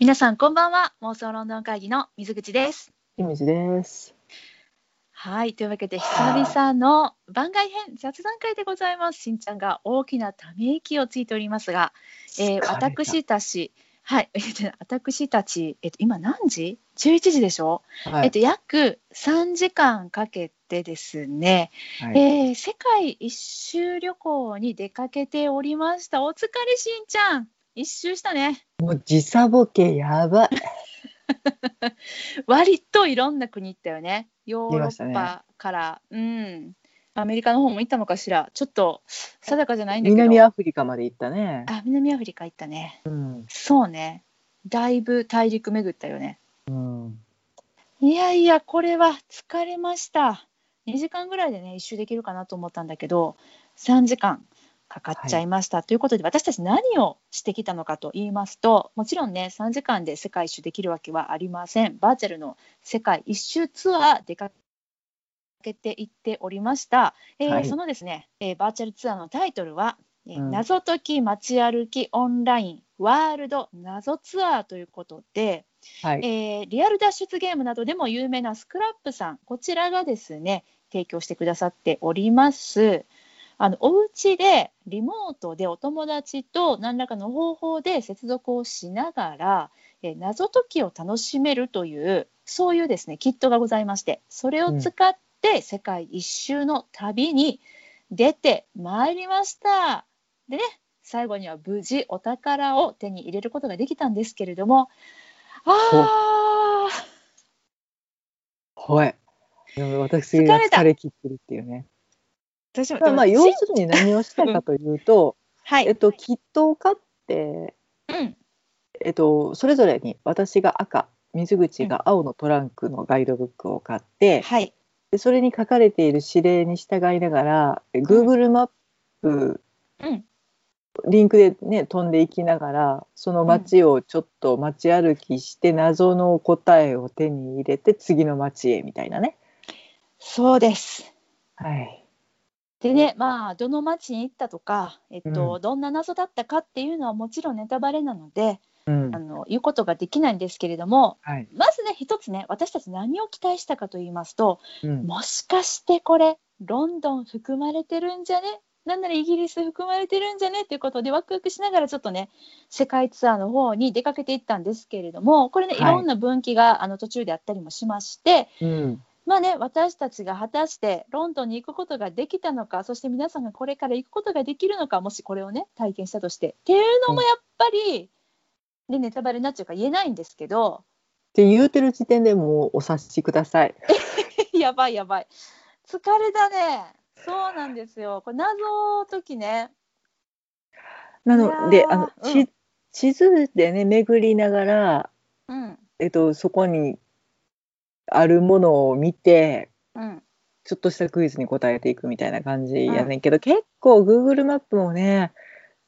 皆さんこんばんは。妄想ロンドン会議の水口です。清水です。はい。というわけで久々の番外編雑談会でございます。しんちゃんが大きなため息をついておりますが、えー、私たちはい。私たちえっと今何時？11時でしょ、はい。えっと約3時間かけてですね、はい。えー世界一周旅行に出かけておりました。お疲れしんちゃん一周したね。もう時差ボケやばい。割といろんな国行ったよね。ヨーロッパから、うん。アメリカの方も行ったのかしら。ちょっと定かじゃないんだけど。南アフリカまで行ったね。あ南アフリカ行ったね。うん。そうね。だいぶ大陸巡ったよね。うん。いやいやこれは疲れました。2時間ぐらいでね一周できるかなと思ったんだけど3時間かかっちゃいました、ということで私たち何をしてきたのかと言いますともちろんね3時間で世界一周できるわけはありません。バーチャルの世界一周ツアー出かけていっておりました、えーはい。そのですね、えーバーチャルツアーのタイトルは、えーうん。謎解き街歩きオンラインワールド謎ツアーということで、はい。えーリアル脱出ゲームなどでも有名なスクラップさんこちらがですね提供してくださっておりますあのお家でリモートでお友達と何らかの方法で接続をしながら、え謎解きを楽しめるというそういうですねキットがございましてそれを使って世界一周の旅に出てまいりました。でね最後には無事お宝を手に入れることができたんですけれどもあーはい。私が疲れ切ってるっていうね。私もまあ、まあ、し要するに何をしたかというと、はい、えっと、キットを買って、うん、えっと、それぞれに私が赤、水口が青のトランクのガイドブックを買って、はい、でそれに書かれている指令に従いながら、え Google マップうん、リンクでね飛んでいきながらその街をちょっと街歩きして謎の答えを手に入れて次の街へみたいなね。そうです。はい。でね、まあ、どの町に行ったとか、えっと、うんどんな謎だったかっていうのはもちろんネタバレなので、うんあ。の言うことができないんですけれども、はい。まずね、一つね、私たち何を期待したかと言いますと、うん。もしかしてこれ、ロンドン含まれてるんじゃね？なんならイギリス含まれてるんじゃね？っていうことでワクワクしながらちょっとね世界ツアーの方に出かけていったんですけれどもこれね、はいい、ろんな分岐があの途中であったりもしましてうん。まあね私たちが果たしてロンドンに行くことができたのかそして皆さんがこれから行くことができるのかもしこれをね体験したとしてっていうのもやっぱり、でネタバレになっちゃうから言えないんですけどって言うてる時点でもうお察しください。やばいやばい。疲れたね。そうなんですよ。これ謎解きね。なのであの、うんち地図でね巡りながら、うん。えっと、そこにあるものを見てうん。ちょっとしたクイズに答えていくみたいな感じやねんけど、結構 Google マップもね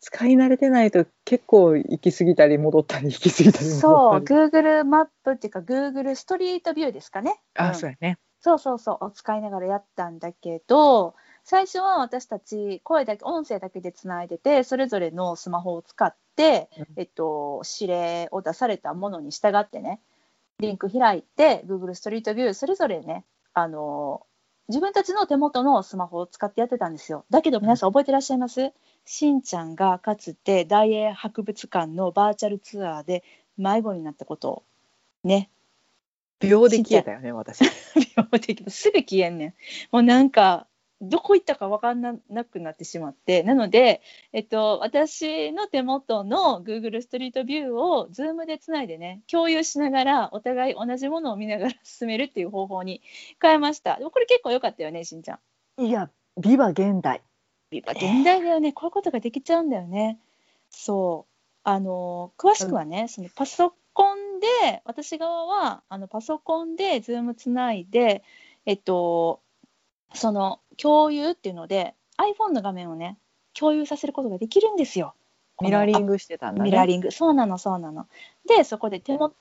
使い慣れてないと結構行き過ぎたり戻ったり行き過ぎたりそう、Google マップっていうか Google ストリートビューですかね。あ、うん。そうやね。そうそうそう、を使いながらやったんだけど、最初は私たち声だけ、音声だけでつないでて、それぞれのスマホを使って、うん。えっと、指令を出されたものに従ってね、リンク開いて、Google ストリートビュー、それぞれね、あの、自分たちの手元のスマホを使ってやってたんですよ。だけど皆さん覚えてらっしゃいます？しんちゃんがかつて大英博物館のバーチャルツアーで迷子になったことをね、秒で消えたよね私。秒的すぐ消えんねん。もうなんかどこ行ったか分かんななくなってしまってなので、えっと、私の手元の Google ストリートビューを Zoom でつないでね共有しながらお互い同じものを見ながら 進めるっていう方法に変えました。これ結構良かったよねしんちゃん。いや美は現代。やっぱ現代だよね。こういうことができちゃうんだよね。そう。あの詳しくはね、そのパソコンで私側はあのパソコンで Zoom つないでえっとその共有っていうので iPhone の画面をね共有させることができるんですよ。ミラーリンググしてたんだねミラーリングそうなのそうなの。でそこで手元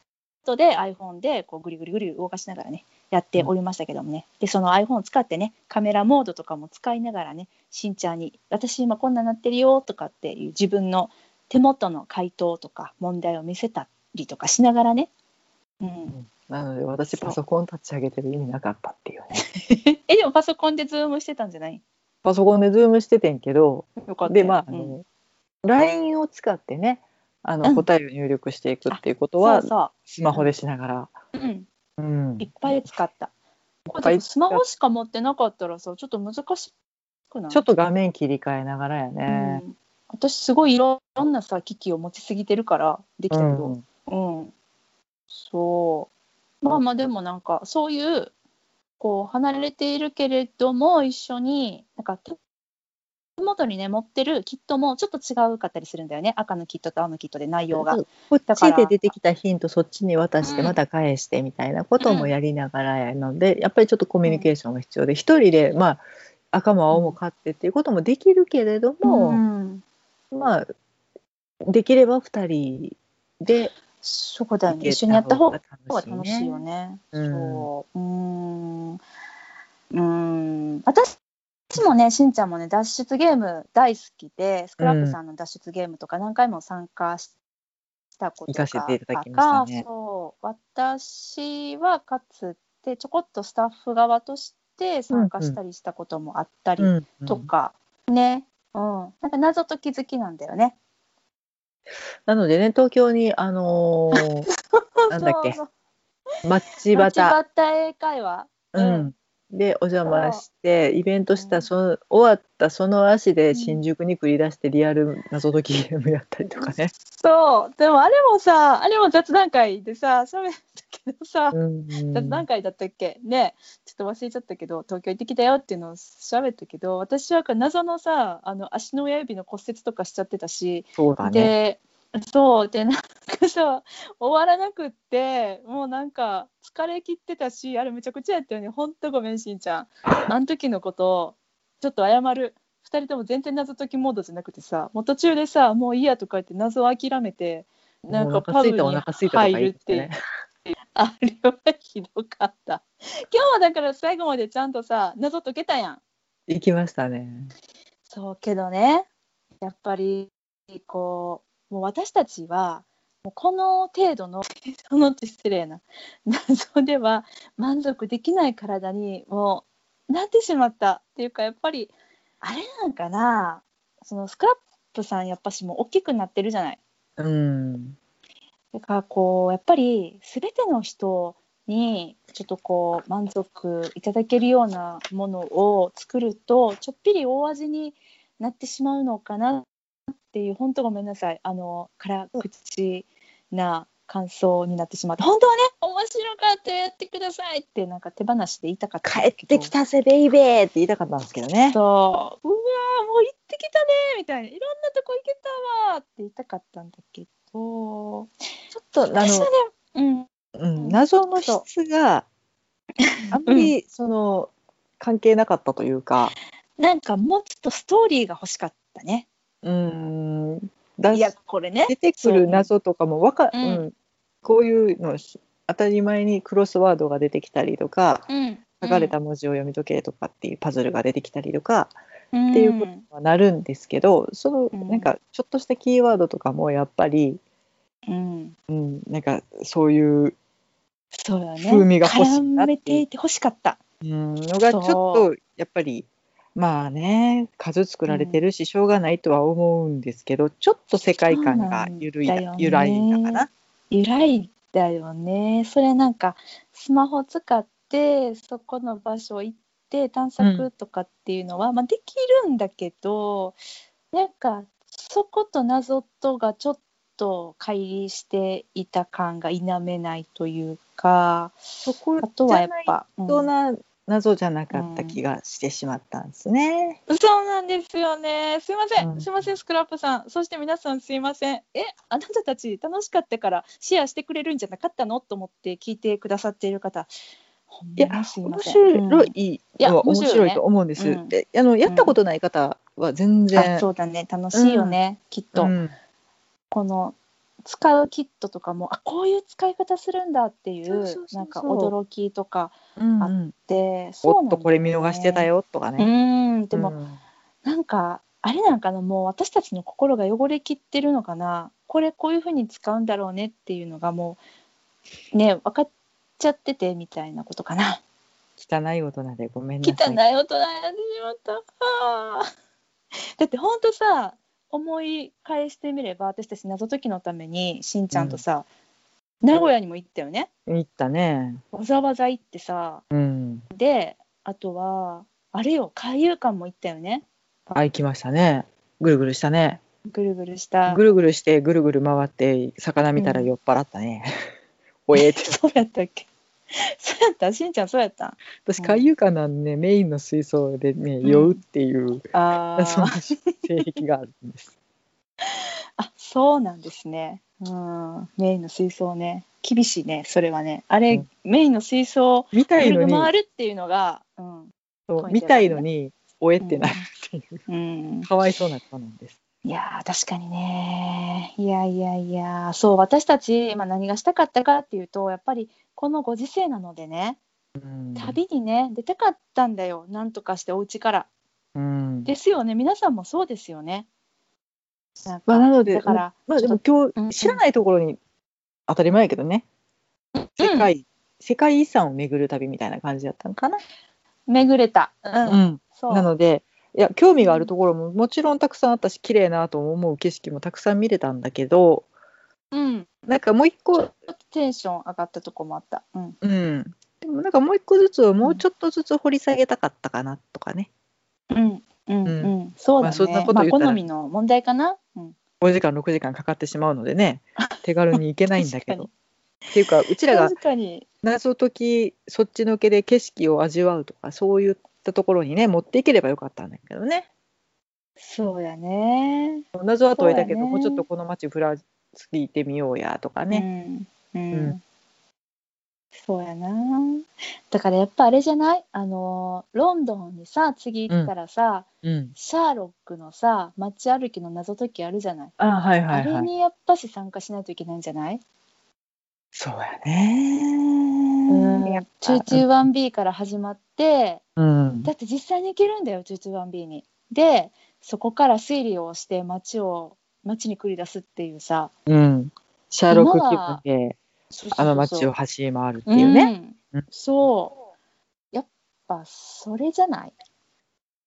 で iPhone でこうグリグリグリ動かしながらねやっておりましたけどもね、でその iPhone を使ってねカメラモードとかも使いながらねしんちゃんに「私今こんなんなってるよ」とかっていう自分の手元の解答とか問題を見せたりとかしながらね。うん、なので私パソコン立ち上げてる意味なかったっていうね。えでもパソコンでズームしてたんじゃない？パソコンでズームしててんけど、でまああうん。の、LINE を使ってねあの、うん。答えを入力していくっていうことはそうそスマホでしながら、う、うん、うん。いっぱい使った。スマホしか持ってなかったらさちょっと難しくない？ちょっと画面切り替えながらやうね。ん、私すごいいろんなさ機器を持ちすぎてるからできたけうど、ん。うん、そう。まあまあでもなんかそういうこう離れているけれども一緒になんか手元にね持ってるキットもちょっと違うかったりするんだよね。赤のキットと青のキットで内容が。こっちで出てきたヒントそっちに渡してうんまた返してみたいなこともやりながらやので、やっぱりちょっとコミュニケーションが必要で一、人でまあ赤も青も買ってっていうこともできるけれども、うん、まあできれば二人でそうだよね。一緒にやった方が楽しいよね。うんそう。うーん。うーん。私もねしんちゃんもね脱出ゲーム大好きでスクラップさんの脱出ゲームとか何回も参加したことが行かせていた。だきましたねそう。私はかつてちょこっとスタッフ側として参加したりしたこともあったりうんとか、ね、うん、なんか謎解き好きなんだよね。なのでね東京にあのー なんだっけ？マッチバ町タ、端英会話？ううん。ん、でお邪魔してイベントしたその終わったその足で新宿に繰り出してリアル謎解きゲームやったりとかね。そう。でもあれもさあれも雑談会でさ喋ったけど さ、うん雑談会だったっけ？ねちょっと忘れちゃったけど東京行ってきたよっていうのを喋ったけど私は謎のさあの足の親指の骨折とかしちゃってたし、そうだね。でそうでなんかさ終わらなくってもうなんか疲れ切ってたしあれめちゃくちゃやったよね。ほんとごめんしんちゃん。あの時のことちょっと謝る。2人とも全然謎解きモードじゃなくてさもう途中でさもういいやとか言って謎を諦めてなんかパブに入るっててね。あれはひどかった今日はだから最後までちゃんとさ謎解けたやん行きましたね。そうけどねやっぱりこうもう私たちはもうこの程度のその失礼な謎では満足できない体にもうなってしまったっていうかやっぱりあれなんかなそのスクラップさんやっぱしもう大きくなってるじゃない。うん。だからこうやっぱり全ての人にちょっとこう満足いただけるようなものを作るとちょっぴり大味になってしまうのかなっていう本当ごめんなさい。あの辛口な感想になってしまって。本当はね面白かったやってくださいってなんか手放しで言いたかったん帰ってきたぜベイベーって言いたかったんですけどね。そう。うわーもう行ってきたねみたいな。いろんなとこ行けたわって言いたかったんだけどちょっとあのうん。うん、謎の質があんまりその関係なかったというか、なんかもうちょっとストーリーが欲しかったね。うん、だいやこれね。出てくる謎とかもわか、う。うん。んこういうのし当たり前にクロスワードが出てきたりとかうん。書かれた文字を読み解けとかっていうパズルが出てきたりとか。うんっていうことにはなるんですけど、そのうんなんかちょっとしたキーワードとかもやっぱり、うん。うん、なんかそういう。風味が欲しいな絡っていうめて欲しかった。うんのがちょっとやっぱりまあね数作られてるししょうがないとは思うんですけど、ちょっと世界観が緩いそうなんだよね揺らいだかな。由来だよね。それなんかスマホ使ってそこの場所行って探索とかっていうのは、まあできるんだけど、なんかそこと謎とがちょっと乖離していた感が否めないというか、そこあとはやっぱ。うんとな謎じゃなかった気がしてしまったんですね。そうなんですよね。すいません。うんすいません、スクラップさん。そして皆さんすいません。え、あなたたち楽しかったからシェアしてくれるんじゃなかったの？と思って聞いてくださっている方。いや面。白うん。いやのは面面白いと思うんです。うん。であのやったことない方は全然、あそうだね。楽しいよね。きっと、うん。この使うキットとかも、あ、こういう使い方するんだっていそうそううそうそう。なんか驚きとかうんあで、おっとこれ見逃してたよ。よとかうね。ん、でも、うん。なんかあれなんかなもう私たちの心が汚れきってるのかな。これこういうふうに使うんだろうねっていうのがもうね分かっちゃっててみたいなことかな。汚い大人でごめんなさい。汚い大人になってしまった。あーだってほんとさ思い返してみれば私たち謎解きのためにしんちゃんとさ、名古屋にも行ったよね。言ったね。わざわざ行ってさうん。であとはあれよ海遊館も行ったよね。あ、行きましたね。ぐるぐるしたね。ぐるぐるした。ぐるぐるしてぐるぐる回って魚見たら酔っ払ったね。おえって。そうやったっけそうやった。しんちゃんそうやった。私海遊館なんで、ね、メインの水槽でねん。酔うっていう、あそんなー性癖があるんです。あそうなんですね。うん。メインの水槽ね。厳しいねそれはね。あれ、うん。メインの水槽見たいのに。回るっていうのが、うん。そう見たいのにおえってなるっていう、うん、かわいそうな子なんです。いやー確かにね。いやいやいやそう私たち、まあ、何がしたかったかっていうとやっぱりこのご時世なのでねうん。旅にね出たかったんだよ。なんとかしてお家から。うん。ですよね。皆さんもそうですよね。なまあ、なのでだからまあ、でも今うん日知らないところに当たり前やけどね、世界世界遺産を巡る旅みたいな感じだったのかな。巡れた。うん、うん。そう。なのでいや興味があるところももちろんたくさんあったし綺麗なと思う景色もたくさん見れたんだけどうん、なんかもう一個、ちょっとテンション上がったとこもあった。うん、うん、でもなんかもう一個ずつもうちょっとずつ掘り下げたかったかなとかねうん、うん、ううんん、そうだね。まあそんなこと言ったらまあ好みの問題かな？うん、5時間6時間かかってしまうのでね 手軽に行けないんだけど。っていうかうちらが確かに。謎解きそっちのけで景色を味わうとかそういったところにね持っていければよかったんだけどね。そうやね。謎は解いたけど、ね。もうちょっとこの街ふらついてみようやとかね、うん、うん、うん。そうやな。だからやっぱあれじゃない？あのロンドンにさ次行ったらさ、うん。シャーロックのさ街歩きの謎解きあるじゃない、あはいはいあれはいにやっぱし参加しないといけないんじゃない、そうやねうん。やっぱ。221B から始まってうん。だって実際に行けるんだよ 221B に。でそこから推理をして街を街に繰り出すっていうさ。うん。シャーロック気分であの街を走り回るっていうね、うん。うん。そう。やっぱそれじゃない？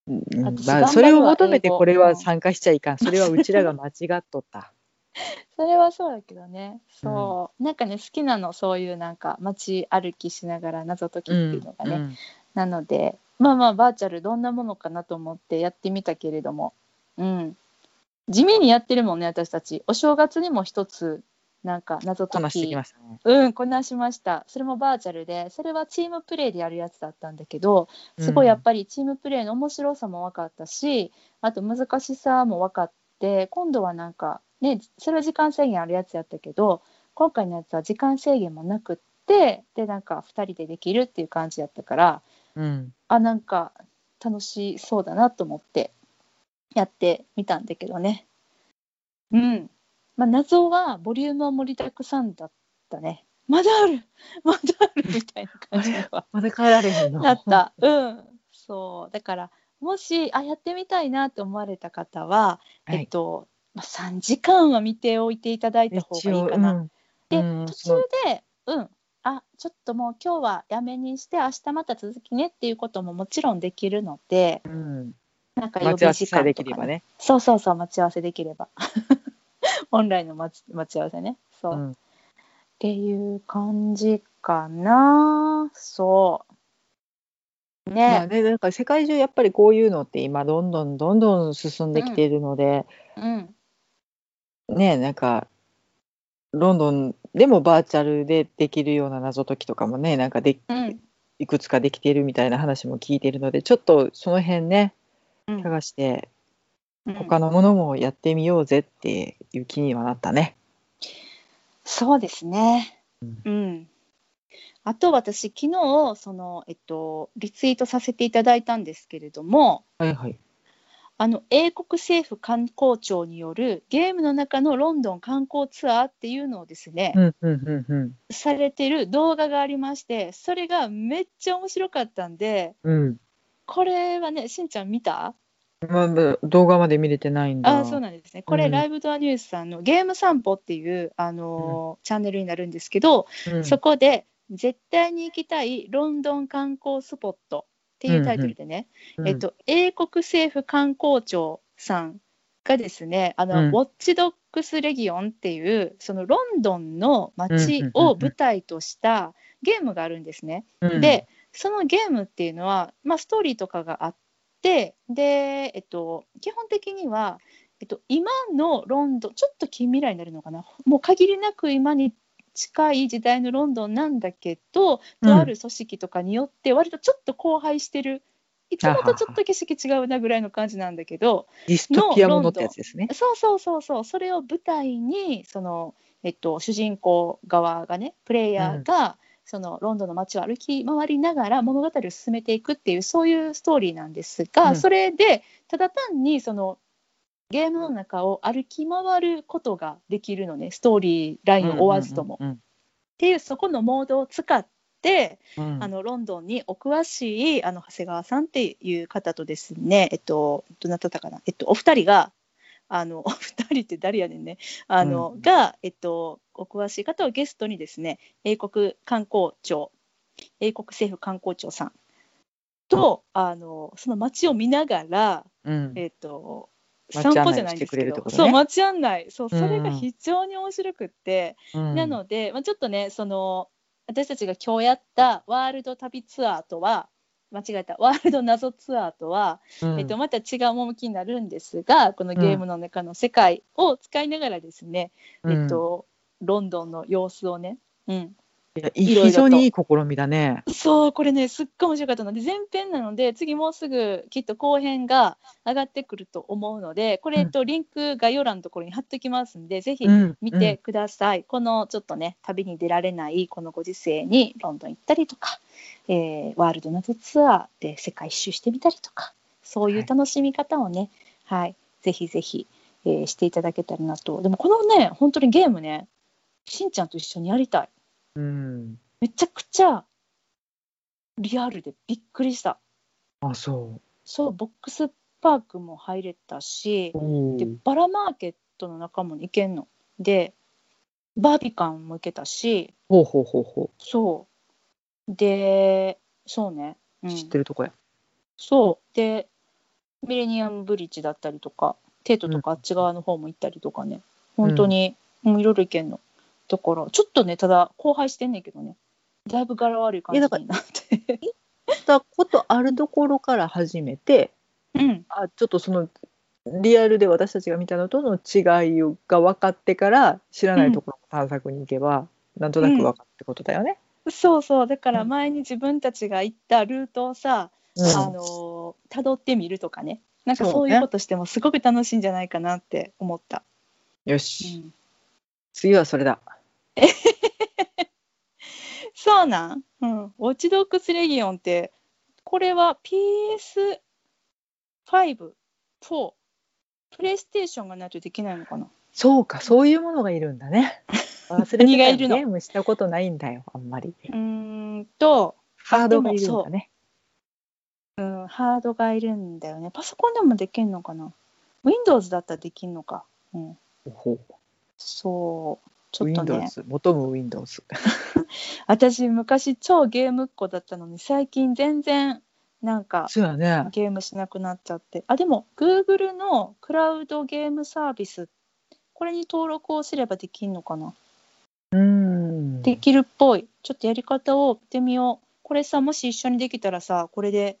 うん。私まあ、それを求めてこれは参加しちゃいかん。それはうちらが間違っとった それはそうだけどね。そう、なんかね好きなのそういうなんか街歩きしながら謎解きっていうのがね、うん。なのでまあまあバーチャルどんなものかなと思ってやってみたけれども。うん。地味にやってるもんね私たち。お正月にも一つなんか謎解こなしてききましたね。うんこなしました。それもバーチャルでそれはチームプレイでやるやつだったんだけどすごいやっぱりチームプレイの面白さも分かったしあと難しさも分かって今度はなんかねそれは時間制限あるやつやったけど今回のやつは時間制限もなくってでなんか2人でできるっていう感じやったからうん。あなんか楽しそうだなと思ってやってみたんだけどね。うん。まあ謎はボリュームは盛りだくさんだったね。まだある。まだあるみたいな感じではまだ帰られへんの？なった。うん。そう。だからもしあやってみたいなと思われた方は、はい。えっと、まあ、3時間は見ておいていただいた方がいいかな。うん。で、うん途中で、う。ん、あちょっともう今日はやめにして明日また続きねっていうことももちろんできるのでうん。なんか予備時間とか、ね、きればね。そうそうそう待ち合わせできれば。オンラインの待ち待ち合わせね。そう、っうん。ていう感じかな。そう。まねあ、ね、なんか世界中やっぱりこういうのって今どんどんどんどん進んできているので、うんねなんかロンドンでもバーチャルでできるような謎解きとかもねなんかでうんいくつかできているみたいな話も聞いているのでちょっとその辺ねうん探してうん他のものもやってみようぜっていう気にはなったね。そうですね。うんうん。あと私昨日そのえっとリツイートさせていただいたんですけれども、はいはい。あの英国政府観光庁によるゲームの中のロンドン観光ツアーっていうのをですね、うんうんうんうんされてる動画がありまして、それがめっちゃ面白かったんで、うん。これはねしんちゃん見た？まあ、動画まで見れてないんだ。あそうなんですね。これ、うんライブドアニュースさんのゲーム散歩っていう、あのーチャンネルになるんですけど、うんそこで絶対に行きたいロンドン観光スポットっていうタイトルでね、うん。えっと、英国政府観光庁さんがですね、あの、うん。ウォッチドックスレギオンっていう、そのロンドンの街うんうんうんうん。を舞台としたゲームがあるんですね。うん。で、そのゲームっていうのは、まあ、ストーリーとかがあって、で、えっと、基本的には、えっと、今のロンドン、ちょっと近未来になるのかな、もう限りなく今に近い時代のロンドンなんだけど、うん。とある組織とかによって、割とちょっと荒廃してる、いつもとちょっと景色違うなぐらいの感じなんだけど、ディストピアものってやつですね。そうそうそうそう、それを舞台に、その、えっと、主人公側がね、プレイヤーが、そのロンドンの街を歩き回りながら物語を進めていくっていうそういうストーリーなんですが、うん。それでただ単にそのゲームの中を歩き回ることができるのね。ストーリーラインを追わずとも。っうんていうそこのモードを使って、うん。うんあのロンドンにお詳しいあの長谷川さんっていう方とですね、えっと、どなただかな、えっと、お二人が、あの お二人って誰やねんね、あの、うん。が、えっと、お詳しい方をゲストにですね、英国観光庁、英国政府観光庁さんと、あのその街を見ながら、うん。えっと、散歩じゃないんですけど、ねそう、街案内、そう、うん。それが非常に面白くって、うん。なので、まあ、ちょっとねその私たちが今日やったワールド旅ツアーとは間違えた。ワールド謎ツアーとは、うん。えっと、また違う趣になるんですがこのゲームの中の世界を使いながらですね、えっと、ロンドンの様子をね、うん、いや非常にいい試みだね。そうこれねすっごい面白かったので前編なので次もうすぐきっと後編が上がってくると思うのでこれ、と、リンク概要欄のところに貼っておきますんでぜひうん見てください、このちょっとね旅に出られないこのご時世にロンドン行ったりとか、えーワールド謎ツアーで世界一周してみたりとかそういう楽しみ方をね、はいぜひぜひ、えーしていただけたらなと。でもこのね本当にゲームねしんちゃんと一緒にやりたいうん。めちゃくちゃリアルでびっくりした。あ、そそうボックスパークも入れたしでー。バラマーケットの中も行けんの。でバービカンも行けたし。ほうほうほうほそう。でそうね、うう。ん。知ってるとこや。そう。でミレニアムブリッジだったりとかテートとかあっち側の方も行ったりとかね、本当にもういろいろ行けんのだからちょっとねただ荒廃してんねんけどね。だいぶ柄悪い感じになって。たことあるところから始めて、うん。あちょっとそのリアルで私たちが見たのとの違いが分かってから知らないところの探索に行けば、なんとなく分かるってことだよね。そうそう。だから前に自分たちが行ったルートをさ、うん。あの辿ってみるとかね。なんかそういうことしてもすごく楽しいんじゃないかなって思った。うよし、ん次はそれだ。そうなん、うん、ウォッチドッグスレギオンってこれは PS5、4、プレイステーションがないとできないのかな？そうか、そういうものがいるんだね。忘れてたゲームしたことないんだよ、あんまり。うーんと、ハードがいるんだね。うん、ハードがいるんだよね。パソコンでもできんのかな ?Windows だったらできんのか。うん、ほそう。ちょう。っとね。Windows、求む Windows。私昔超ゲームっ子だったのに最近全然なんかそうやね。ゲームしなくなっちゃってあでも Google のクラウドゲームサービスこれに登録をすればできんのかな、うん。できるっぽいちょっとやり方を見てみようこれさもし一緒にできたらさこれで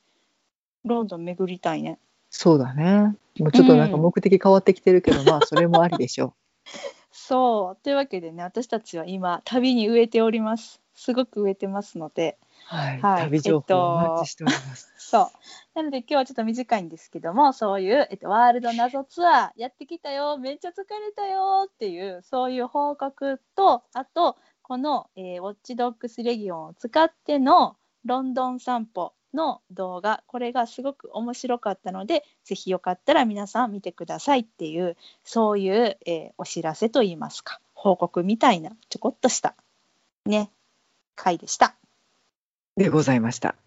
ロンドン巡りたいねそうだね。もうちょっとなんか目的変わってきてるけど、まあそれもありでしょ そうというわけでね私たちは今旅に植えておりますすごく植えてますのでう。はい。はい旅情報お待ちしております。そう。なので今日はちょっと短いんですけども、そういう、えっと、ワールド謎ツアーやってきたよ、めっちゃ疲れたよっていう、そういう報告と、あと、この、えーウォッチドッグスレギオンを使ってのロンドン散歩の動画、これがすごく面白かったので、ぜひよかったら皆さん見てくださいっていう、そういう、えーお知らせといいますか、報告みたいな、ちょこっとした、ね、回でした。でございました。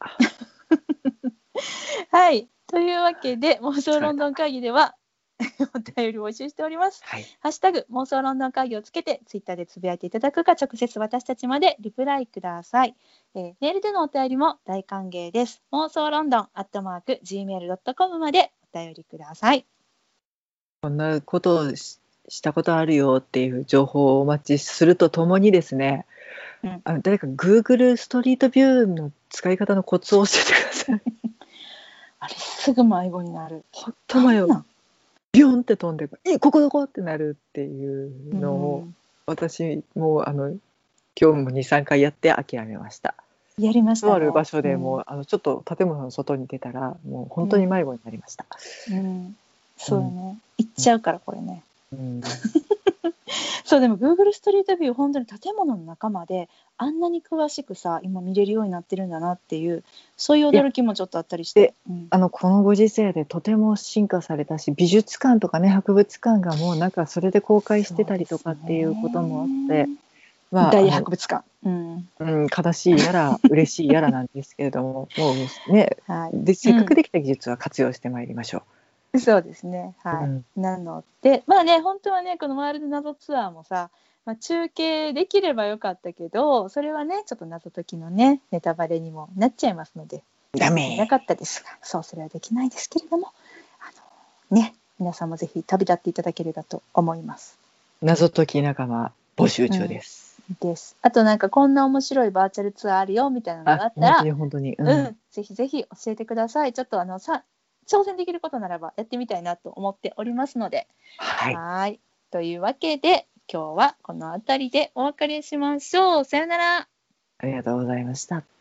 はい。というわけで妄想ロンドン会議では お便りを募集しております。はい。ハッシュタグ妄想ロンドン会議をつけてツイッターでつぶやいていただくか直接私たちまでリプライください。えーメールでのお便りも大歓迎です。妄想ロンドンアットマーク gmail.com までお便りください。こんなことをししたことあるよっていう情報をお待ちするとともにですね、うんあの誰か Google ストリートビューの使い方のコツを教えてください。あれすぐ迷子になる。ほんと迷うなんなん？ビュンって飛んで「いここどこ?」ってなるっていうのを、うん私もうあの今日も23回やって諦めました。やりましたねとある場所でもう、うあのちょっと建物の外に出たらもう本当に迷子になりました。ん、うんそうよね。行っちゃうからこれね。うん そうでも Google ストリートビュー本当に建物の中まであんなに詳しくさ今見れるようになってるんだなっていうそういう驚きもちょっとあったりして。うんあのこのご時世でとても進化されたし美術館とかね博物館がもうなんかそれで公開してたりとかっていうこともあって、まあ大博物館。うん。うん、悲しいやら嬉しいやらなんですけれども もうねはい。でせっかくできた技術は活用してまいりましょ そうですね。う。はい。うんなので、まあね、本当はね、このワールド謎ツアーもさ、まあ、中継できればよかったけど、それはね、ちょっと謎解きのね、ネタバレにもなっちゃいますので、ダメなかったですが、そう、それはできないですけれども、あの、ね、皆さんもぜひ旅立っていただければと思います。謎解き仲間募集中です。です。あとなんかこんな面白いバーチャルツアーあるよみたいなのがああったら本当に、本当に、ううん、ぜひぜひ教えてください。ちょっとあのさ挑戦できることならばやってみたいなと思っておりますので。はいというわけで今日はこの辺りでお別れしましょう。さよなら。ありがとうございました。